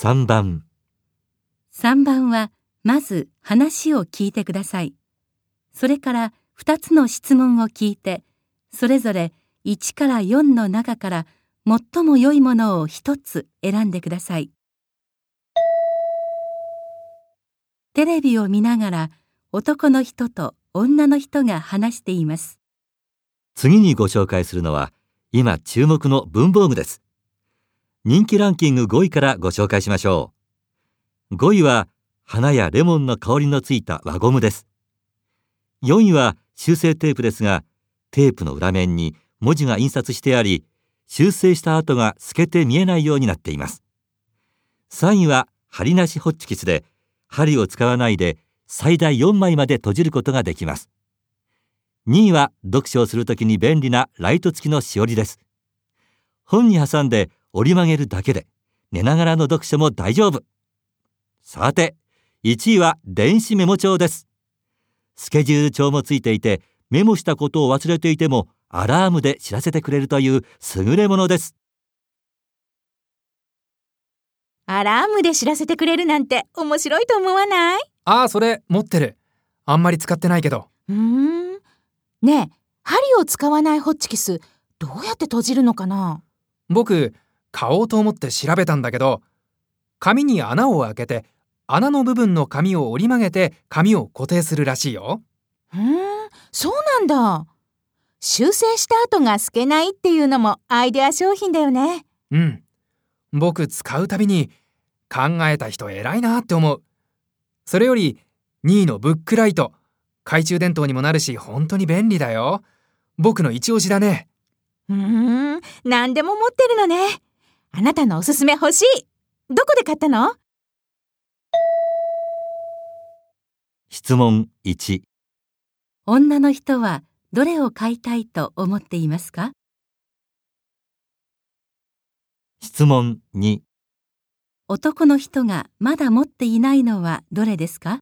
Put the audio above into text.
3番3番はまず話を聞いてください。それから2つの質問を聞いて、それぞれ1から4の中から最も良いものを1つ選んでください。テレビを見ながら男の人と女の人が話しています。次にご紹介するのは今注目の文房具です人気ランキング5位からご紹介しましょう。5位は花やレモンの香りのついた輪ゴムです。4位は修正テープですがテープの裏面に文字が印刷してあり修正した跡が透けて見えないようになっています。3位は針なしホッチキスで針を使わないで最大4枚まで閉じることができます。2位は読書をするときに便利なライト付きのしおりです。本に挟んで折り曲げるだけで寝ながらの読書も大丈夫さて1位は電子メモ帳ですスケジュール帳もついていてメモしたことを忘れていてもアラームで知らせてくれるという優れものですアラームで知らせてくれるなんて面白いと思わない？ああ、それ持ってる。あんまり使ってないけど。うーん。ねえ、針を使わないホッチキス、どうやって閉じるのかな？僕、買おうと思って調べたんだけど、紙に穴を開けて、穴の部分の紙を折り曲げて紙を固定するらしいよ。うーん、そうなんだ。修正した後が透けないっていうのもアイデア商品だよね。うん。僕使うたびに考えた人偉いなって思う。それより2位のブックライト。懐中電灯にもなるし本当に便利だよ。僕の一押しだね。うーん、何でも持ってるのね。あなたのおすすめ欲しい。どこで買ったの？質問1女の人はどれを買いたいと思っていますか？質問2男の人がまだ持っていないのはどれですか？